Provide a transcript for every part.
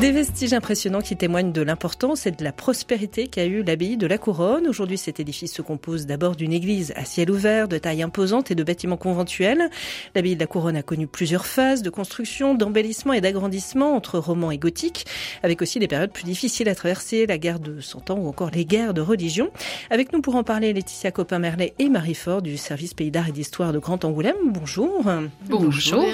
Des vestiges impressionnants qui témoignent de l'importance et de la prospérité qu'a eu l'abbaye de la Couronne. Aujourd'hui, cet édifice se compose d'abord d'une église à ciel ouvert, de taille imposante et de bâtiments conventuels. L'abbaye de la Couronne a connu plusieurs phases de construction, d'embellissement et d'agrandissement entre roman et gothique, avec aussi des périodes plus difficiles à traverser, la guerre de Cent Ans ou encore les guerres de religion. Avec nous pour en parler, Laetitia Copin-Merlet et Marie Fort du service Pays d'Art et d'Histoire de Grand Angoulême. Bonjour. Bonjour.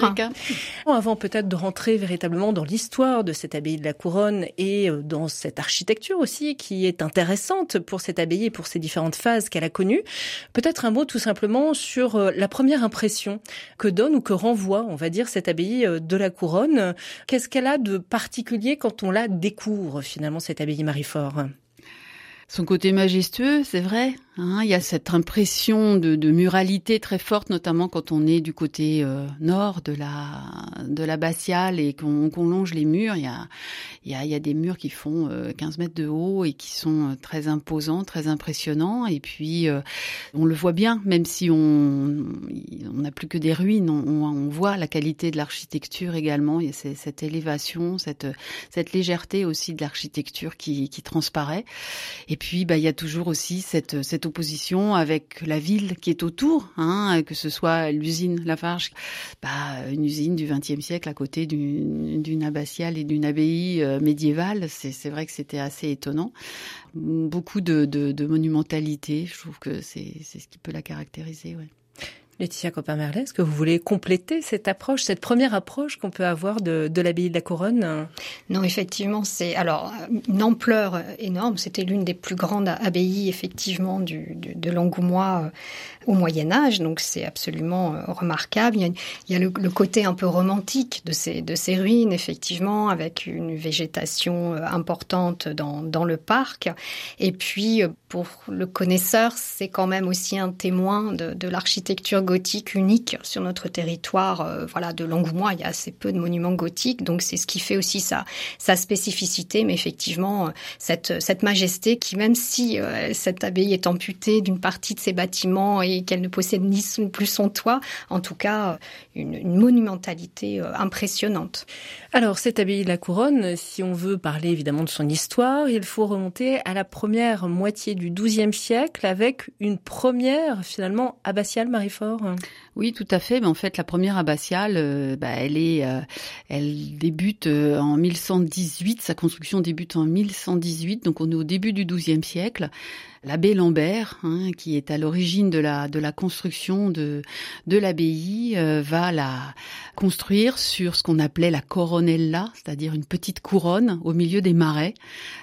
Avant peut-être de rentrer véritablement dans l'histoire de cette abbaye de la Couronne et euh, dans cette architecture aussi qui est intéressante pour cette abbaye et pour ces différentes phases qu'elle a connues. Peut-être un mot tout simplement sur euh, la première impression que donne ou que renvoie, on va dire, cette abbaye euh, de la Couronne. Qu'est-ce qu'elle a de particulier quand on la découvre finalement, cette abbaye Mariefort Son côté majestueux, c'est vrai, Hein, il y a cette impression de, de, muralité très forte, notamment quand on est du côté euh, nord de la de l'abbatiale et qu'on longe les murs. Il y a, il y a, il y a des murs qui font 15 euh, mètres de haut et qui sont euh, très imposants, très impressionnants. Et puis on le voit bien, même si on on n'a plus que des ruines, on, on voit la qualité de l'architecture également. Il y a cette élévation, cette cette légèreté aussi de l'architecture qui, qui transparaît. Et puis bah il y a toujours aussi cette cette opposition avec la ville qui est autour, hein, que ce soit l'usine Lafarge, bah, une usine du XXe siècle à côté d'une abbatiale et d'une abbaye euh, médiévale. C'est vrai que c'était assez étonnant. Beaucoup de, de, monumentalité, je trouve que c'est ce qui peut la caractériser. Laetitia Copin-Merlet, est-ce que vous voulez compléter cette approche, cette première approche qu'on peut avoir de, de l'abbaye de la Couronne? Non, effectivement, c'est alors une ampleur énorme. C'était l'une des plus grandes abbayes, effectivement, du, du de l'Angoumois euh, au Moyen Âge, donc c'est absolument euh, remarquable. Il y a, il y a le, le, côté un peu romantique de ces, de ces ruines, effectivement, avec une végétation euh, importante dans, dans le parc. Et puis, pour le connaisseur, c'est quand même aussi un témoin de, l'architecture gothique unique sur notre territoire. Euh, voilà, de Langoumois, il y a assez peu de monuments gothiques, donc c'est ce qui fait aussi sa, spécificité. Mais effectivement, euh, cette, majesté qui, même si euh, cette abbaye est amputée d'une partie de ses bâtiments et qu'elle ne possède ni plus son toit, en tout cas, une, une monumentalité impressionnante. Alors, cette abbaye de la Couronne, si on veut parler évidemment de son histoire, il faut remonter à la première moitié du XIIe siècle avec une première finalement abbatiale Mariefort. Oui, tout à fait. Mais en fait, la première abbatiale, euh, bah, elle est, euh, elle débute euh, en 1118. Sa construction débute en 1118, donc on est au début du XIIe siècle. L'abbé Lambert, hein, qui est à l'origine de la de la construction de de l'abbaye, va la construire sur ce qu'on appelait la coronella, c'est-à-dire une petite couronne au milieu des marais,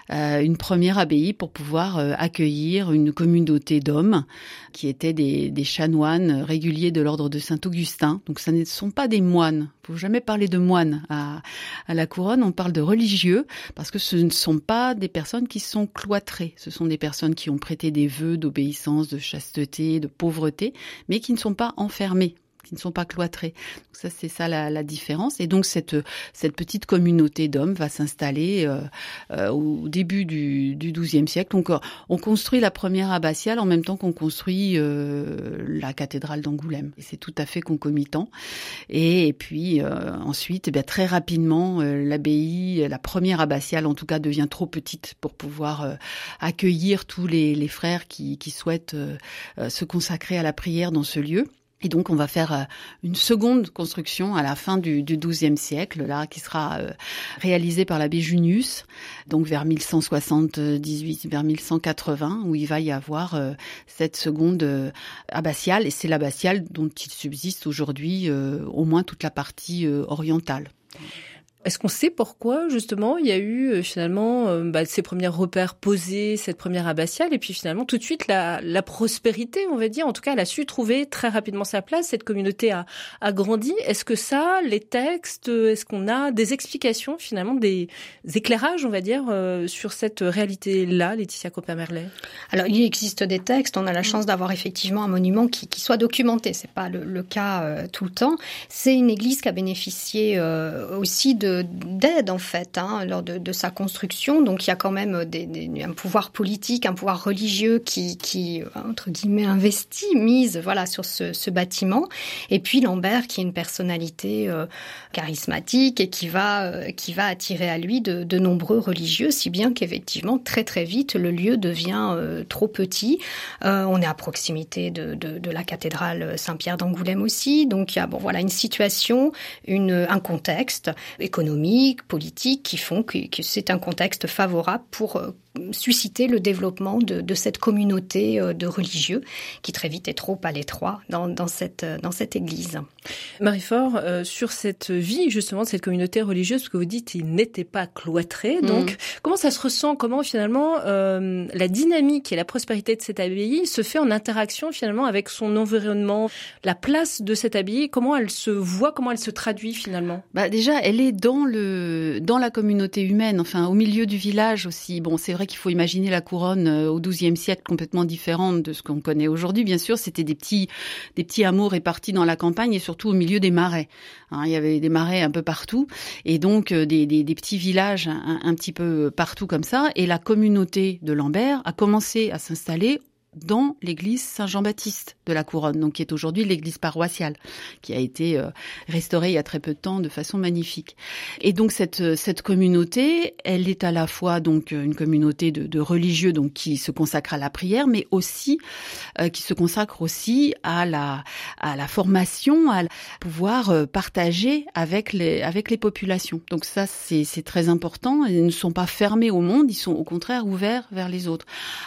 une première abbaye pour pouvoir accueillir une communauté d'hommes qui étaient des, des chanoines réguliers de l'ordre de Saint-Augustin. Donc ce ne sont pas des moines. Il faut jamais parler de moines à, à la couronne. On parle de religieux parce que ce ne sont pas des personnes qui sont cloîtrées. Ce sont des personnes qui ont prêté des vœux d'obéissance, de chasteté, de pauvreté, mais qui ne sont pas enfermées qui ne sont pas cloîtrés. Ça, c'est ça la, la, différence. Et donc cette petite communauté d'hommes va s'installer euh, euh, au début du, du XIIe siècle. Donc euh, on construit la première abbatiale en même temps qu'on construit la cathédrale d'Angoulême. C'est tout à fait concomitant. Et, puis ensuite, eh très rapidement, l'abbaye, la première abbatiale en tout cas, devient trop petite pour pouvoir accueillir tous les, les frères qui, qui souhaitent se consacrer à la prière dans ce lieu. Et donc, on va faire euh, une seconde construction à la fin du, du XIIe siècle, là, qui sera euh, réalisée par l'abbé Junius, donc vers 1178, vers 1180, où il va y avoir euh, cette seconde abbatiale, et c'est l'abbatiale dont il subsiste aujourd'hui au moins toute la partie orientale. Est-ce qu'on sait pourquoi justement il y a eu euh, finalement euh, bah, ces premiers repères posés, cette première abbatiale, et puis finalement tout de suite la, la, prospérité, on va dire. En tout cas, elle a su trouver très rapidement sa place. Cette communauté a, a grandi. Est-ce que ça, les textes, est-ce qu'on a des explications finalement, des éclairages, on va dire, euh, sur cette réalité-là, Laetitia Coppa-Merlet? Alors, il existe des textes. On a la chance d'avoir effectivement un monument qui, qui soit documenté. C'est pas le, le cas euh, tout le temps. C'est une église qui a bénéficié euh, aussi de d'aide en fait hein, lors de, sa construction. Donc il y a quand même un pouvoir politique, un pouvoir religieux qui, qui entre guillemets investit, mise voilà sur ce, bâtiment. Et puis Lambert qui est une personnalité euh, charismatique et qui va euh, qui va attirer à lui de, nombreux religieux, si bien qu'effectivement très très vite le lieu devient euh, trop petit. on est à proximité de la cathédrale Saint-Pierre d'Angoulême aussi, donc il y a bon voilà une situation, une un contexte économique, politique qui font que, que c'est un contexte favorable pour susciter le développement de, de, cette communauté euh, de religieux qui très vite est trop à l'étroit dans, dans, cette, euh, dans cette église. Marie-Fort, euh, sur cette vie justement de cette communauté religieuse, ce que vous dites, il n'était pas cloîtré. Mm. Donc, comment ça se ressent? Comment finalement euh, la dynamique et la prospérité de cette abbaye se fait en interaction finalement avec son environnement La place de cette abbaye, comment elle se voit? Comment elle se traduit finalement? Bah Déjà, elle est dans, le, dans la communauté humaine, enfin au milieu du village aussi. Bon, c'est vrai qu'il faut imaginer la couronne euh, au XIIe siècle complètement différente de ce qu'on connaît aujourd'hui. Bien sûr, c'était des petits, des petits hameaux répartis dans la campagne et surtout au milieu des marais. Hein, il y avait des marais un peu partout et donc euh, des, petits villages un, un, petit peu partout comme ça. Et la communauté de Lambert a commencé à s'installer dans l'église Saint-Jean-Baptiste de la Couronne, donc qui est aujourd'hui l'église paroissiale, qui a été euh, restaurée il y a très peu de temps de façon magnifique. Et donc cette euh, cette communauté, elle est à la fois donc une communauté de, de religieux donc qui se consacre à la prière, mais aussi euh, qui se consacre aussi à la à la formation, à pouvoir partager avec les avec les populations. Donc ça c'est c'est très important. Ils ne sont pas fermés au monde, ils sont au contraire ouverts vers les autres.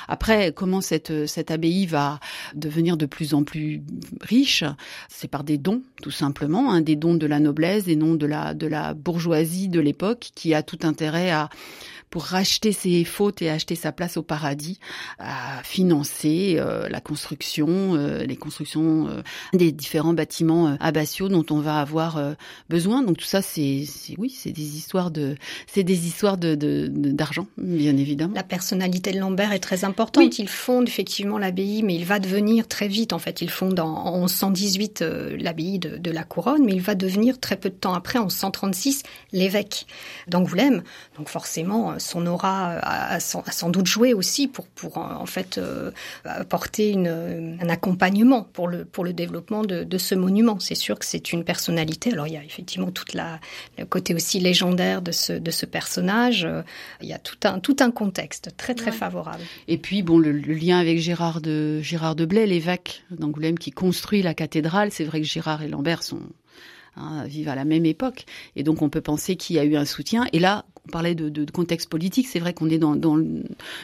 Après comment cette cette abbaye va devenir de plus en plus riche, c'est par des dons, tout simplement, hein, des dons de la noblesse, des dons de la, de la bourgeoisie de l'époque, qui a tout intérêt à pour racheter ses fautes et acheter sa place au paradis, à financer euh, la construction, euh, les constructions euh, des différents bâtiments abbatiaux dont on va avoir besoin. Donc tout ça, c'est oui, c'est des histoires de, c'est des histoires de d'argent, bien évidemment. La personnalité de Lambert est très importante. Il fonde effectivement l'abbaye, mais il va devenir très vite. En fait, il fonde en, 1118 l'abbaye de, de, la Couronne, mais il va devenir très peu de temps après, en 136, l'évêque d'Angoulême. Donc forcément, son aura a, sans doute joué aussi pour, pour en fait euh, apporter une, un accompagnement pour le, pour le développement de, de ce monument. C'est sûr que c'est une personnalité. Alors il y a effectivement toute la, le côté aussi légendaire de ce, de ce personnage. Il y a tout un, tout un contexte très très favorable. Et puis bon, le, le, lien avec Gérard de, Gérard de Blais, l'évêque d'Angoulême qui construit la cathédrale, c'est vrai que Gérard et Lambert sont hein, vivent à la même époque. Et donc on peut penser qu'il y a eu un soutien. Et là, on parlait de, de, contexte politique, c'est vrai qu'on est dans, dans, le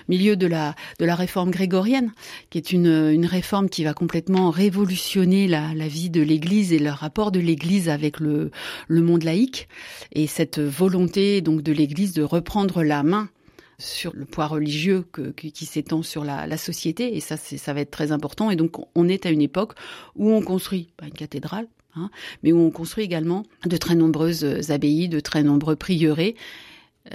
milieu de la, de la réforme grégorienne, qui est une, une réforme qui va complètement révolutionner la, la vie de l'Église et le rapport de l'Église avec le, le monde laïque. Et cette volonté donc de l'Église de reprendre la main sur le poids religieux que, qui s'étend sur la, la, société, et ça, ça va être très important. Et donc, on est à une époque où on construit pas une cathédrale, hein, mais où on construit également de très nombreuses abbayes, de très nombreux prieurés,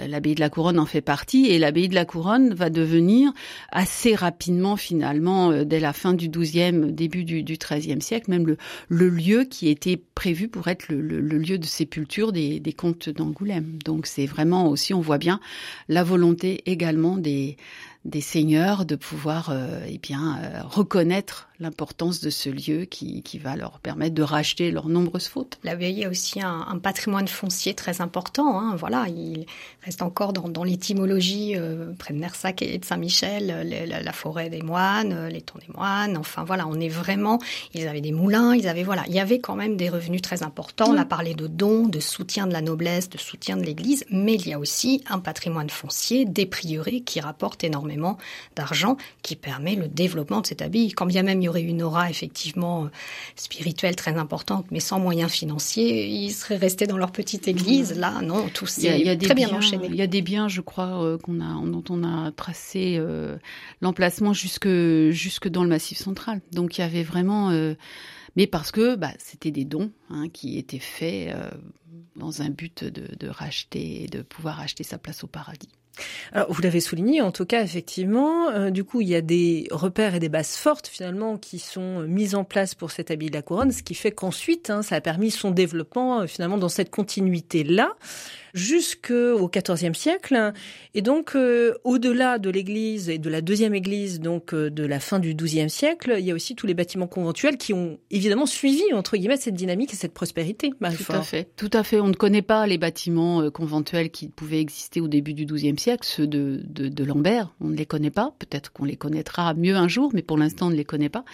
euh, l'abbaye de la Couronne en fait partie et l'abbaye de la Couronne va devenir assez rapidement finalement euh, dès la fin du XIIe, début du, XIIIe siècle même le, lieu qui était prévu pour être le, lieu de sépulture des, comtes d'Angoulême. Donc c'est vraiment aussi on voit bien la volonté également des des seigneurs de pouvoir euh, eh bien euh, reconnaître l'importance de ce lieu qui, qui, va leur permettre de racheter leurs nombreuses fautes. L'abbaye a aussi un, un, patrimoine foncier très important. Hein, voilà, il reste encore dans, dans l'étymologie euh, près de Nersac et de Saint-Michel, la, la, forêt des moines, euh, les tons des moines. Enfin voilà, on est vraiment. Ils avaient des moulins, ils avaient voilà, il y avait quand même des revenus très importants. On a parlé de dons, de soutien de la noblesse, de soutien de l'Église, mais il y a aussi un patrimoine foncier, des prieurés qui rapportent énormément d'argent qui permet le développement de cette abbaye. Quand bien même il y aurait une aura effectivement euh, spirituelle très importante, mais sans moyens financiers, ils seraient restés dans leur petite église. Là, non, tout s'est très bien enchaîné. Il y a des biens, je crois, euh, qu'on a, dont on a tracé euh, l'emplacement jusque jusque dans le Massif central. Donc il y avait vraiment mais parce que bah, c'était des dons hein, qui étaient faits dans un but de, de racheter, de pouvoir acheter sa place au paradis. Alors, vous l'avez souligné, en tout cas, effectivement, euh, du coup, il y a des repères et des bases fortes, finalement, qui sont mises en place pour cet habit de la couronne, ce qui fait qu'ensuite, hein, ça a permis son développement, finalement, dans cette continuité-là jusqu'au XIVe siècle. Et donc, euh, au-delà de l'église et de la deuxième église, donc euh, de la fin du XIIe siècle, il y a aussi tous les bâtiments conventuels qui ont évidemment suivi, entre guillemets, cette dynamique et cette prospérité. Tout à fait. Tout à fait. On ne connaît pas les bâtiments euh, conventuels qui pouvaient exister au début du XIIe siècle, ceux de, de, de Lambert. On ne les connaît pas. Peut-être qu'on les connaîtra mieux un jour, mais pour l'instant, on ne les connaît pas.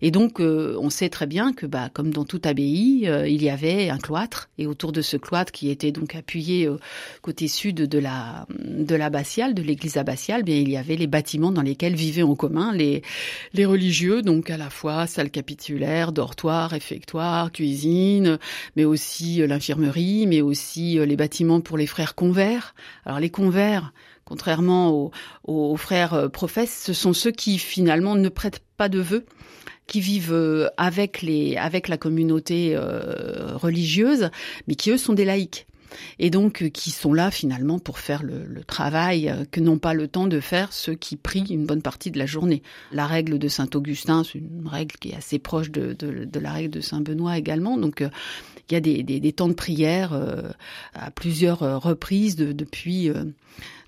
Et donc, on sait très bien que, bah, comme dans toute abbaye, il y avait un cloître, et autour de ce cloître qui était donc appuyé côté sud de la de l'abbatiale, de l'église abbatiale, bien il y avait les bâtiments dans lesquels vivaient en commun les religieux, donc à la fois salle capitulaire, dortoir, réfectoire, cuisine, mais aussi euh, l'infirmerie, mais aussi euh, les bâtiments pour les frères convers. Alors les convers contrairement aux, aux, frères euh, professes, ce sont ceux qui finalement ne prêtent pas de vœux, qui vivent avec les avec la communauté religieuse, mais qui eux sont des laïcs et donc euh, qui sont là finalement pour faire le, travail euh, que n'ont pas le temps de faire ceux qui prient une bonne partie de la journée. La règle de Saint Augustin, c'est une règle qui est assez proche de, la règle de Saint Benoît également. Donc euh, il y a des, temps de prière à plusieurs reprises depuis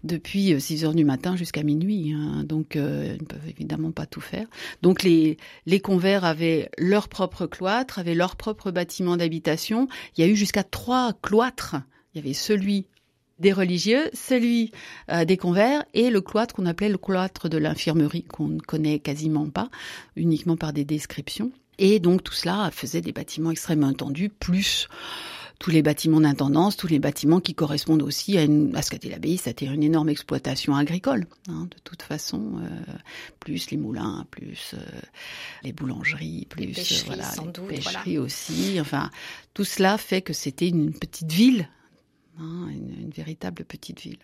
depuis 6 heures du matin jusqu'à minuit. Hein. donc, ils ne peuvent évidemment pas tout faire. Donc, les, les convers avaient leur propre cloître, avaient leur propre bâtiment d'habitation. Il y a eu jusqu'à trois cloîtres il y avait celui des religieux, celui euh, des convers et le cloître qu'on appelait le cloître de l'infirmerie, qu'on ne connaît quasiment pas, uniquement par des descriptions. Et donc tout cela faisait des bâtiments extrêmement tendus, plus tous les bâtiments d'intendance, tous les bâtiments qui correspondent aussi à, une, à ce qu'était l'abbaye, c'était une énorme exploitation agricole, hein, de toute façon, euh, plus les moulins, plus euh, les boulangeries, plus les voilà, les pêcheries aussi. Enfin, tout cela fait que c'était une petite ville Une, véritable petite ville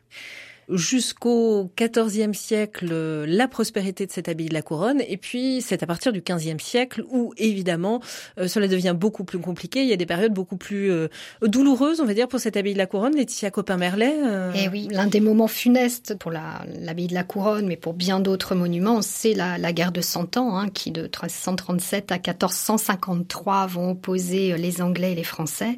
jusqu'au XIVe siècle la prospérité de cette abbaye de la Couronne, et puis c'est à partir du XVe siècle où évidemment euh, cela devient beaucoup plus compliqué. Il y a des périodes beaucoup plus euh, douloureuses, on va dire, pour cette abbaye de la Couronne. Laetitia Copin-Merlet. Euh... Eh oui, l'un des moments funestes pour l'abbaye de la Couronne, mais pour bien d'autres monuments, c'est la, la, guerre de Cent Ans, hein, qui de 1337 à 1453 vont opposer les Anglais et les Français.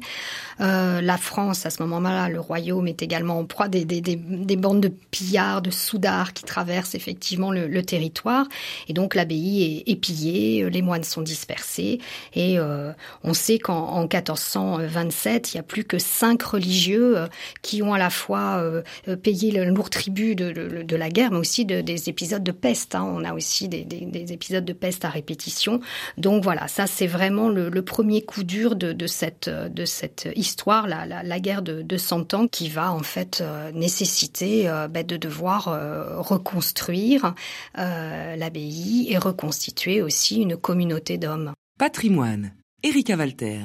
Euh, la France, à ce moment-là, le royaume est également en proie des, des, des bandes de pillards, de soudards qui traversent effectivement le, territoire. Et donc l'abbaye est, pillée, les moines sont dispersés. Et euh, on sait qu'en 1427, il n'y a plus que cinq religieux euh, qui ont à la fois euh, payé le lourd tribut de, la guerre, mais aussi des épisodes de peste. Hein. On a aussi des, épisodes de peste à répétition. Donc voilà, ça c'est vraiment le, premier coup dur de, cette, de cette histoire, la, guerre de, de 100 ans, qui va en fait nécessiter euh, bah, de devoir euh, reconstruire euh, l'abbaye et reconstituer aussi une communauté d'hommes. Patrimoine. Erika Walter.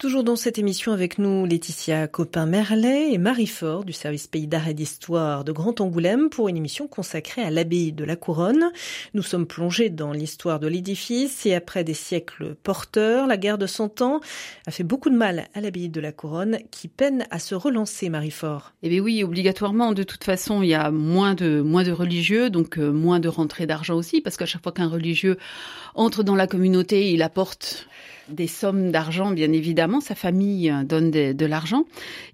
Toujours dans cette émission avec nous, Laetitia Copin-Merlet et Marie Fort du service Pays d'Art et d'Histoire de Grand Angoulême pour une émission consacrée à l'abbaye de la Couronne. Nous sommes plongés dans l'histoire de l'édifice et après des siècles porteurs, la guerre de Cent Ans a fait beaucoup de mal à l'abbaye de la Couronne qui peine à se relancer, Marie Fort. Eh bien oui, obligatoirement. De toute façon, il y a moins de, moins de religieux, donc euh, moins de rentrées d'argent aussi parce qu'à chaque fois qu'un religieux entre dans la communauté, il apporte des sommes d'argent, bien évidemment. Sa famille euh, donne de, l'argent.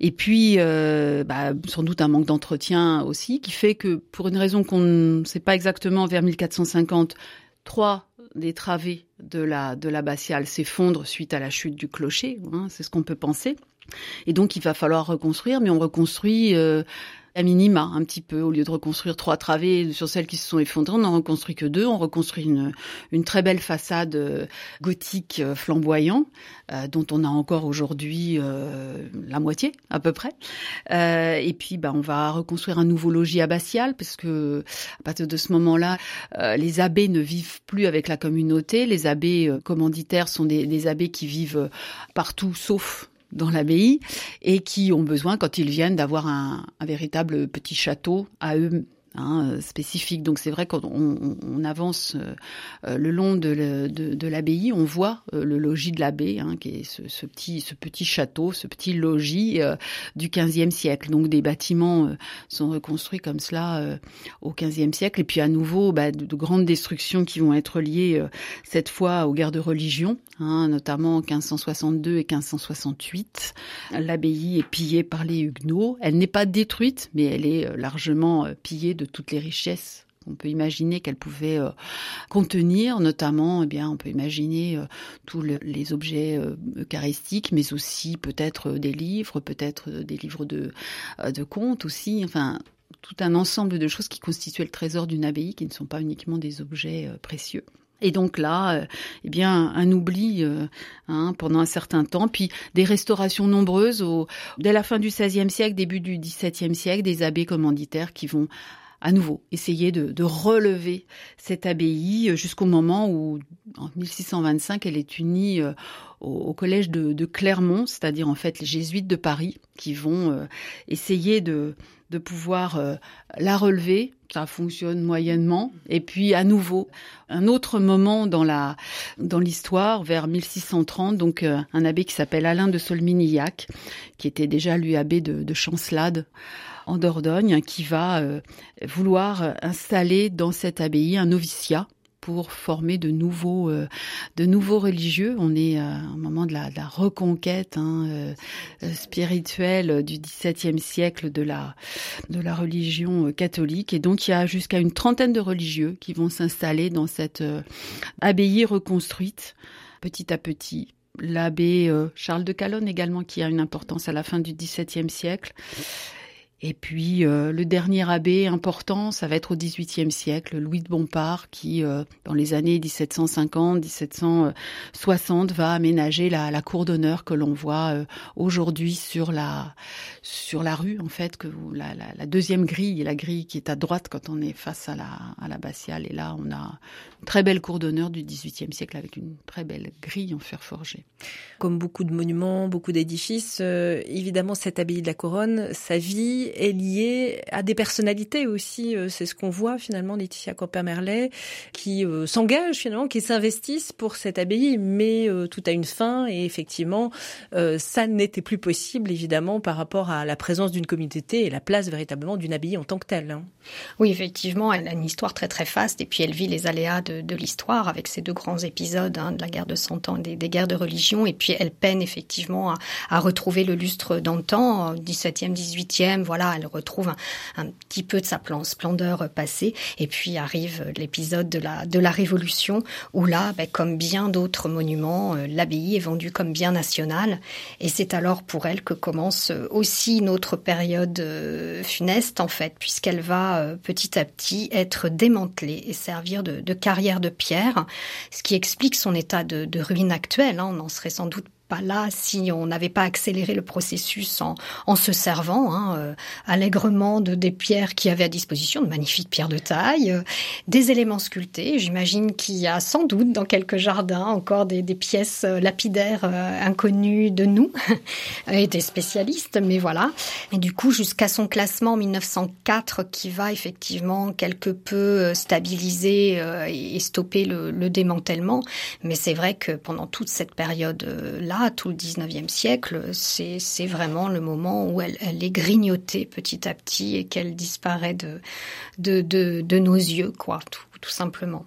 Et puis, euh, bah, sans doute un manque d'entretien aussi, qui fait que, pour une raison qu'on ne sait pas exactement, vers 1450, trois des travées de la de l'abbatiale s'effondrent suite à la chute du clocher. Hein, c'est ce qu'on peut penser. Et donc, il va falloir reconstruire, mais on reconstruit euh, à minima un petit peu. Au lieu de reconstruire trois travées sur celles qui se sont effondrées, on n'en reconstruit que deux. On reconstruit une, une très belle façade euh, gothique euh, flamboyant, euh, dont on a encore aujourd'hui la moitié à peu près. et puis, bah, on va reconstruire un nouveau logis abbatial parce que à partir de ce moment-là, les abbés ne vivent plus avec la communauté. Les abbés commanditaires sont des, des abbés qui vivent partout sauf dans l'abbaye et qui ont besoin, quand ils viennent, d'avoir un, véritable petit château à eux hein, spécifique. Donc c'est vrai quand on, on avance le long de, de, de l'abbaye, on voit le logis de l'abbé, hein, qui est ce, ce, petit, ce petit château, ce petit logis du XVe siècle. Donc des bâtiments sont reconstruits comme cela au XVe siècle. Et puis à nouveau, bah, de, de, grandes destructions qui vont être liées cette fois aux guerres de religion, hein, notamment en 1562 et 1568. L'abbaye est pillée par les Huguenots. Elle n'est pas détruite, mais elle est euh, largement euh, pillée de toutes les richesses on peut imaginer qu'elle pouvait euh, contenir, notamment, eh bien, on peut imaginer tous les objets eucharistiques, mais aussi peut-être des livres, peut-être des livres de, de contes aussi, enfin, tout un ensemble de choses qui constituaient le trésor d'une abbaye, qui ne sont pas uniquement des objets précieux. Et donc là, euh, eh bien, un oubli euh, hein, pendant un certain temps, puis des restaurations nombreuses dès la fin du XVIe siècle, début du XVIIe siècle, des abbés commanditaires qui vont à nouveau essayer de, relever cette abbaye euh, jusqu'au moment où, en 1625, elle est unie au, au collège de, Clermont, c'est-à-dire en fait les jésuites de Paris, qui vont essayer de pouvoir euh, la relever. Ça fonctionne moyennement. Et puis à nouveau, un autre moment dans la dans l'histoire, vers 1630, donc euh, un abbé qui s'appelle Alain de Solminillac, qui était déjà lui abbé de Chancelade en Dordogne, qui va euh, vouloir installer dans cette abbaye un noviciat pour former de nouveaux, euh, de nouveaux religieux. On est à un moment de la, de la reconquête hein, euh, spirituelle du XVIIe siècle de la, de la religion catholique. Et donc il y a jusqu'à une trentaine de religieux qui vont s'installer dans cette euh, abbaye reconstruite petit à petit l'abbé Charles de Calonne également qui a une importance à la fin du XVIIe siècle et puis euh, le dernier abbé important, ça va être au XVIIIe siècle, Louis de Bompard, qui euh, dans les années 1750-1760 va aménager la, cour d'honneur que l'on voit euh, aujourd'hui sur la sur la rue en fait, que la, la, la, deuxième grille, la grille qui est à droite quand on est face à la à l'abbatiale. Et là, on a une très belle cour d'honneur du XVIIIe siècle avec une très belle grille en fer forgé. Comme beaucoup de monuments, beaucoup d'édifices, évidemment cette abbaye de la Couronne, sa vie est liée à des personnalités aussi. Euh, c'est ce qu'on voit finalement, Laetitia Camper-Merlet, qui euh, s'engagent finalement, qui s'investissent pour cette abbaye, mais euh, tout a une fin et effectivement, ça n'était plus possible évidemment par rapport à la présence d'une communauté et la place véritablement d'une abbaye en tant que telle. Hein. Oui, effectivement, elle a une histoire très très faste et puis elle vit les aléas de, de l'histoire avec ces deux grands épisodes hein, de la guerre de Cent Ans, des, des, guerres de religion et puis elle peine effectivement à, à retrouver le lustre d'antan, 17e, 18e, voilà elle retrouve un, petit peu de sa splendeur passée. Et puis arrive l'épisode de la, Révolution, où là, ben, comme bien d'autres monuments, euh, l'abbaye est vendue comme bien national. Et c'est alors pour elle que commence aussi une autre période euh, funeste, en fait, puisqu'elle va euh, petit à petit être démantelée et servir de, carrière de pierre, ce qui explique son état de, ruine actuel. Hein. On en serait sans doute pas là si on n'avait pas accéléré le processus en, en se servant hein, euh, allègrement de des pierres qui avaient à disposition, de magnifiques pierres de taille, euh, des éléments sculptés. J'imagine qu'il y a sans doute dans quelques jardins encore des, des pièces euh, lapidaires euh, inconnues de nous et des spécialistes, mais voilà. Et du coup, jusqu'à son classement en 1904, qui va effectivement quelque peu euh, stabiliser euh, et stopper le, le démantèlement. Mais c'est vrai que pendant toute cette période-là, tout le 19e siècle, c'est vraiment le moment où elle, est grignotée petit à petit et qu'elle disparaît de, de, nos yeux, quoi, tout, tout simplement.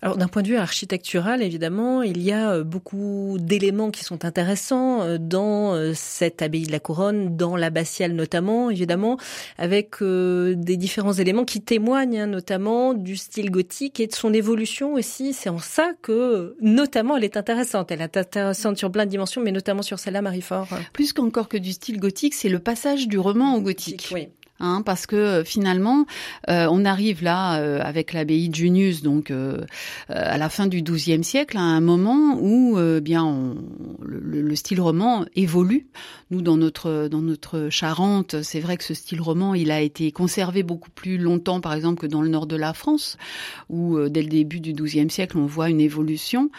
Alors d'un point de vue architectural, évidemment, il y a euh, beaucoup d'éléments qui sont intéressants euh, dans euh, cette abbaye de la Couronne, dans l'abbatiale notamment, évidemment, avec des différents éléments qui témoignent hein, notamment du style gothique et de son évolution aussi. C'est en ça que, notamment, elle est intéressante. Elle est intéressante sur plein de dimensions, mais notamment sur celle-là, Marie-Fort. Plus qu'encore que du style gothique, c'est le passage du roman au gothique. Oui. Hein, parce que euh, finalement, euh, on arrive là euh, avec l'abbaye de Junius, donc euh, à la fin du XIIe siècle, à un moment où euh, bien on, le, le, style roman évolue. Nous, dans notre dans notre Charente, c'est vrai que ce style roman, il a été conservé beaucoup plus longtemps, par exemple, que dans le nord de la France, où dès le début du XIIe siècle, on voit une évolution.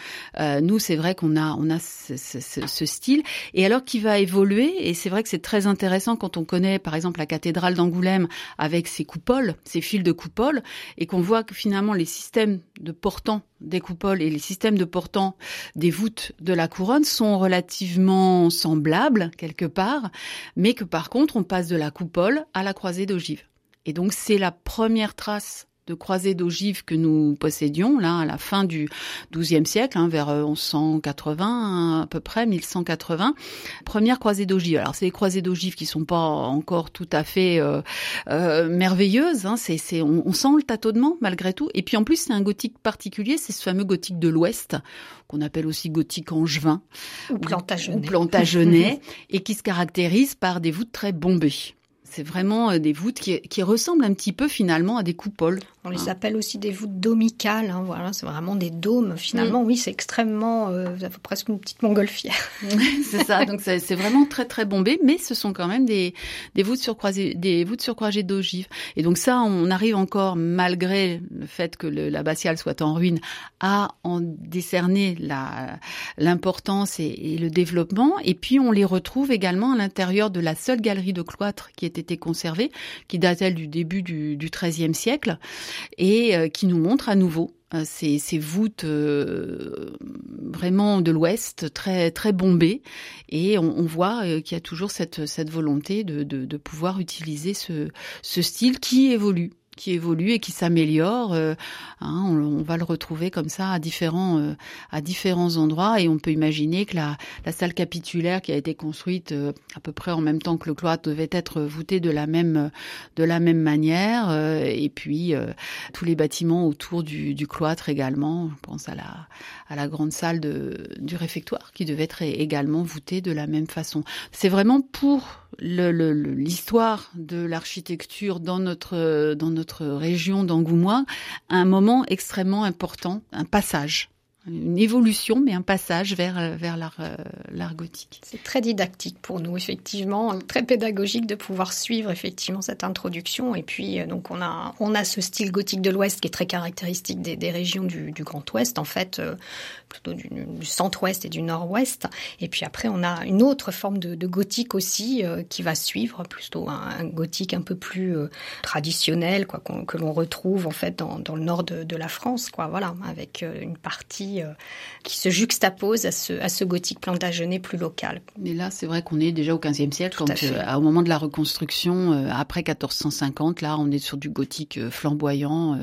nous, c'est vrai qu'on a on a ce, ce, ce, style, et alors qui va évoluer? Et c'est vrai que c'est très intéressant quand on connaît, par exemple, la cathédrale d'Angleterre avec ses coupoles, ses fils de coupoles, et qu'on voit que finalement les systèmes de portants des coupoles et les systèmes de portants des voûtes de la couronne sont relativement semblables quelque part, mais que par contre on passe de la coupole à la croisée d'ogive. Et donc c'est la première trace de croisée d'ogives que nous possédions là à la fin du XIIe siècle, hein, vers 1180 euh, à peu près, 1180. Première croisée d'ogives. Alors c'est des croisées d'ogives qui sont pas encore tout à fait euh, euh, merveilleuses. Hein, c'est, c'est, on, on, sent le tâtonnement malgré tout. Et puis en plus c'est un gothique particulier, c'est ce fameux gothique de l'Ouest qu'on appelle aussi gothique angevin ou plantagenet, ou plantagenet et qui se caractérise par des voûtes très bombées. C'est vraiment des voûtes qui, qui, ressemblent un petit peu finalement à des coupoles. On les ah. appelle aussi des voûtes domicales. Hein, voilà, c'est vraiment des dômes. Finalement, mm. oui, c'est extrêmement, euh, presque une petite montgolfière. c'est ça. Donc c'est vraiment très très bombé, mais ce sont quand même des des voûtes surcroisées, des voûtes surcroisées d'ogives. Et donc ça, on arrive encore, malgré le fait que l'abbatiale soit en ruine, à en décerner l'importance et, et, le développement. Et puis on les retrouve également à l'intérieur de la seule galerie de cloître qui ait été conservée, qui date elle du début du, XIIIe siècle et euh, qui nous montre à nouveau euh, ces, voûtes euh, vraiment de l'Ouest très bombées. Et on, voit qu'il y a toujours cette, volonté de, pouvoir utiliser ce style qui évolue qui évolue et qui s'améliore. Euh, hein, on, va le retrouver comme ça à différents euh, à différents endroits et on peut imaginer que la, salle capitulaire qui a été construite euh, à peu près en même temps que le cloître devait être voûtée de la même de la même manière et puis tous les bâtiments autour du, du, cloître également. Je pense à la à la grande salle de, du réfectoire qui devait être également voûtée de la même façon. C'est vraiment pour l'histoire de l'architecture dans notre dans notre région d'Angoumois un moment extrêmement important, un passage une évolution, mais un passage vers, vers l'art, euh, l'art gothique. C'est très didactique pour nous, effectivement, très pédagogique de pouvoir suivre effectivement cette introduction. Et puis, euh, donc, on a, on a ce style gothique de l'Ouest qui est très caractéristique des, régions du, Grand Ouest, en fait, euh, plutôt du, du Centre-Ouest et du Nord-Ouest. Et puis après, on a une autre forme de, gothique aussi qui va suivre, plutôt un, un, gothique un peu plus traditionnel, quoi, que l'on retrouve en fait dans, dans le nord de, de la France, quoi. Voilà, avec une partie euh, qui, se juxtapose à ce, à ce gothique plantagenet plus local. Mais là, c'est vrai qu'on est déjà au XVe siècle, quand, euh, au moment de la reconstruction, euh, après 1450, là, on est sur du gothique flamboyant.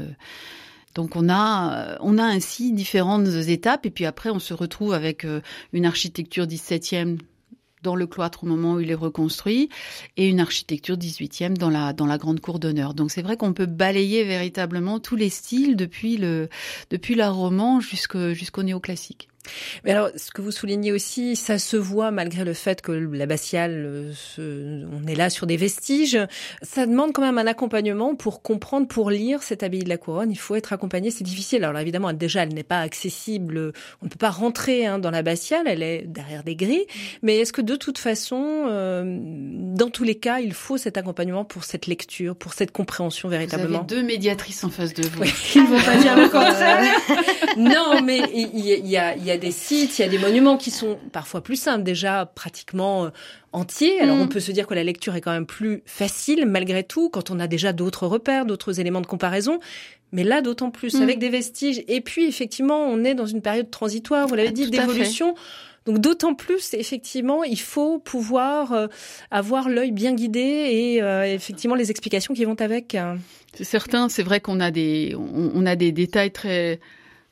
Donc on a on a ainsi différentes étapes et puis après on se retrouve avec une architecture 17e dans le cloître au moment où il est reconstruit et une architecture 18e dans la dans la grande cour d'honneur. Donc c'est vrai qu'on peut balayer véritablement tous les styles depuis le depuis l'art roman jusqu'au jusqu'au néoclassique. Mais alors, ce que vous soulignez aussi, ça se voit malgré le fait que l'abbatiale, euh, on est là sur des vestiges. Ça demande quand même un accompagnement pour comprendre, pour lire cette abbaye de la Couronne. Il faut être accompagné, c'est difficile. Alors évidemment, déjà, elle n'est pas accessible. On ne peut pas rentrer hein, dans l'abbatiale, elle est derrière des grilles. Mais est-ce que de toute façon, euh, dans tous les cas, il faut cet accompagnement pour cette lecture, pour cette compréhension véritablement? Vous avez deux médiatrices en face de vous. il ne faut pas dire le contraire. non, mais il y a, y a des sites, il y a des monuments qui sont parfois plus simples, déjà pratiquement euh, entiers. Alors mm. on peut se dire que la lecture est quand même plus facile malgré tout quand on a déjà d'autres repères, d'autres éléments de comparaison. Mais là, d'autant plus, mm. avec des vestiges. Et puis, effectivement, on est dans une période transitoire, vous l'avez ah, dit, d'évolution. Donc d'autant plus, effectivement, il faut pouvoir euh, avoir l'œil bien guidé et euh, effectivement les explications qui vont avec. C'est certain, c'est vrai qu'on a des on, a des détails très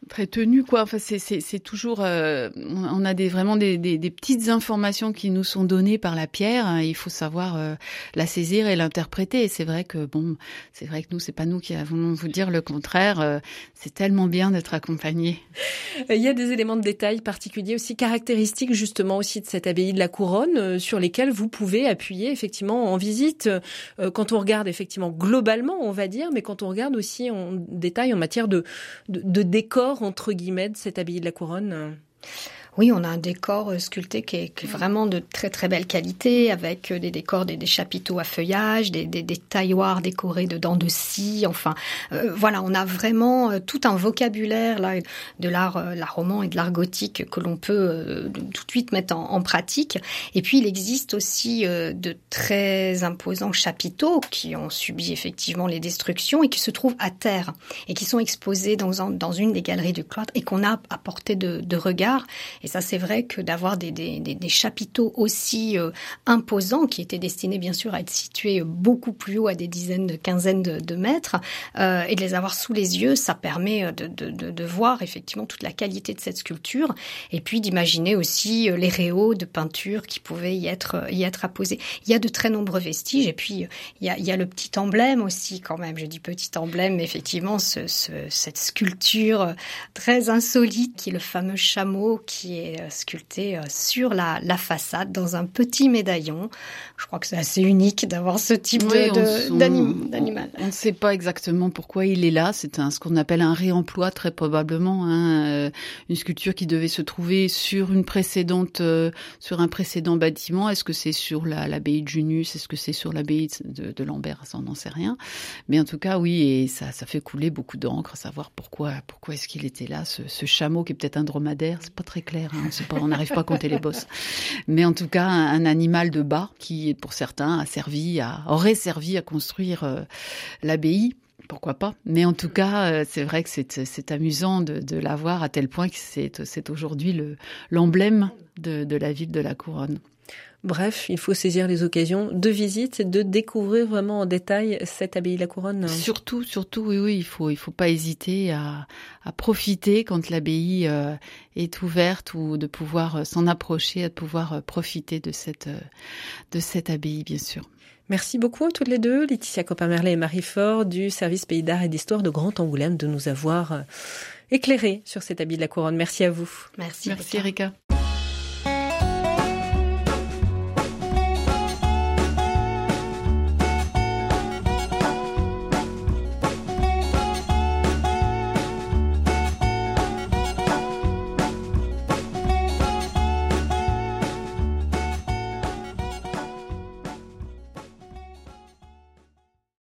très tenu quoi. Enfin c'est c'est toujours euh, on a des vraiment des, des, petites informations qui nous sont données par la pierre hein, il faut savoir euh, la saisir et l'interpréter. Et c'est vrai que bon c'est vrai que nous c'est pas nous qui avons vous dire le contraire euh, c'est tellement bien d'être accompagné. Il y a des éléments de détail particuliers aussi caractéristiques justement aussi de cette abbaye de la couronne sur lesquels vous pouvez appuyer effectivement en visite. Quand on regarde effectivement globalement on va dire mais quand on regarde aussi en détail en matière de, de décor entre guillemets de cette abbaye de la couronne Oui, on a un décor euh, sculpté qui est, qui est, vraiment de très très belle qualité, avec euh, des décors, des, des chapiteaux à feuillage, des, des, des, tailloirs décorés de dents de scie. Enfin, euh, voilà, on a vraiment tout un vocabulaire là de l'art, euh, l'art roman et de l'art gothique que l'on peut tout de suite mettre en, en, pratique. Et puis, il existe aussi de très imposants chapiteaux qui ont subi effectivement les destructions et qui se trouvent à terre et qui sont exposés dans, dans une des galeries du cloître et qu'on a à portée de, de regard. Et ça, c'est vrai que d'avoir des, chapiteaux aussi euh, imposants, qui étaient destinés bien sûr à être situés beaucoup plus haut, à des dizaines de quinzaines de, mètres, euh, et de les avoir sous les yeux, ça permet de, voir effectivement toute la qualité de cette sculpture, et puis d'imaginer aussi euh, les réaux de peinture qui pouvaient y être, y être apposés. Il y a de très nombreux vestiges, et puis il y a, le petit emblème aussi quand même. Je dis petit emblème, mais effectivement, ce, ce, cette sculpture très insolite qui est le fameux chameau qui est euh, sculpté euh, sur la, la façade dans un petit médaillon. Je crois que c'est assez unique d'avoir ce type oui, d'animal. On ne sait pas exactement pourquoi il est là. C'est ce qu'on appelle un réemploi très probablement. Hein. Euh, une sculpture qui devait se trouver sur une précédente, sur un précédent bâtiment. Est-ce que c'est sur l'abbaye la, de Junius Est-ce que c'est sur l'abbaye de, de Lambert? Ça, on n'en sait rien. Mais en tout cas, oui, et ça, ça fait couler beaucoup d'encre, savoir pourquoi, pourquoi est-ce qu'il était là, ce, ce chameau qui est peut-être un dromadaire. C'est pas très clair. Hein, on n'arrive pas à compter les bosses. Mais en tout cas, un, animal de bas qui, pour certains, a servi, à, aurait servi à construire euh, l'abbaye. Pourquoi pas? Mais en tout cas, euh, c'est vrai que c'est amusant de, de la voir à tel point que c'est aujourd'hui l'emblème de, de la ville de la Couronne. Bref, il faut saisir les occasions de visite et de découvrir vraiment en détail cette abbaye de la Couronne. Surtout, surtout, oui, oui, il faut, il faut pas hésiter à, à profiter quand l'abbaye euh, est ouverte ou de pouvoir euh, s'en approcher, de pouvoir euh, profiter de cette, de cette abbaye, bien sûr. Merci beaucoup à toutes les deux, Laetitia Copin-Merlet et Marie Fort du service Pays d'Art et d'Histoire de Grand Angoulême de nous avoir éclairé sur cette abbaye de la Couronne. Merci à vous. Merci. Merci Erika.